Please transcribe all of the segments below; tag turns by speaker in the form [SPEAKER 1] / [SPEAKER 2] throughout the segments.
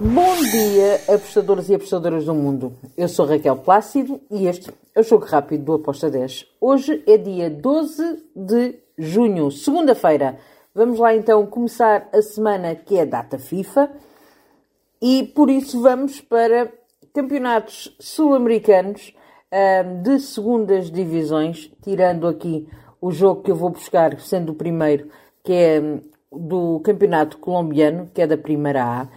[SPEAKER 1] Bom dia, apostadores e apostadoras do mundo. Eu sou Raquel Plácido e este é o Jogo Rápido do Aposta 10. Hoje é dia 12 de junho, segunda-feira. Vamos lá então começar a semana que é a data FIFA e por isso vamos para campeonatos sul-americanos de segundas divisões, tirando aqui o jogo que eu vou buscar, sendo o primeiro, que é hum, do campeonato colombiano, que é da primeira A.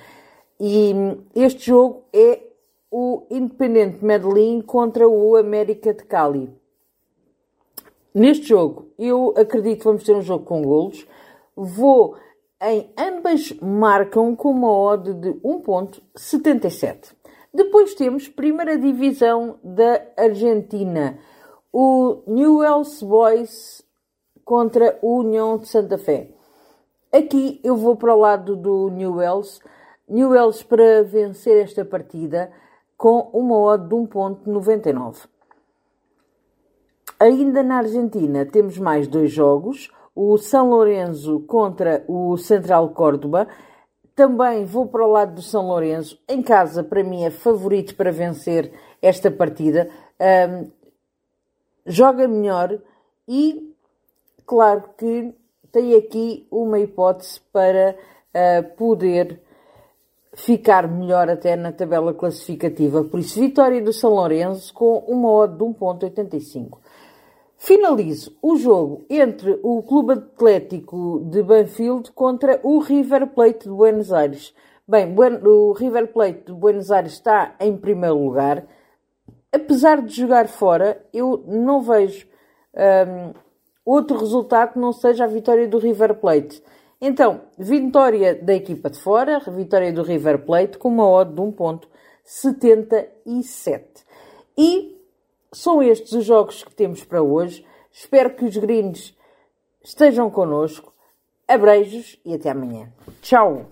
[SPEAKER 1] E hum, este jogo é o Independente Medellín contra o América de Cali. Neste jogo, eu acredito que vamos ter um jogo com golos. Vou em ambas marcam com uma odd de 1.77. Depois temos primeira divisão da Argentina. O Newell's Boys contra o União de Santa Fé. Aqui eu vou para o lado do Newells. Newells para vencer esta partida com uma odd de 1.99. Ainda na Argentina temos mais dois jogos. O São Lourenço contra o Central Córdoba. Também vou para o lado do São Lourenço. Em casa, para mim, é favorito para vencer esta partida. Um, joga melhor e, claro que tem aqui uma hipótese para uh, poder ficar melhor até na tabela classificativa. Por isso, vitória do São Lourenço com uma odd de 1.85. Finalizo o jogo entre o Clube Atlético de Banfield contra o River Plate de Buenos Aires. Bem, o River Plate de Buenos Aires está em primeiro lugar. Apesar de jogar fora, eu não vejo um, outro resultado que não seja a vitória do River Plate. Então, vitória da equipa de fora, vitória do River Plate com uma odd de 1.77. E são estes os jogos que temos para hoje. Espero que os gringos estejam connosco. Abreijos e até amanhã. Tchau!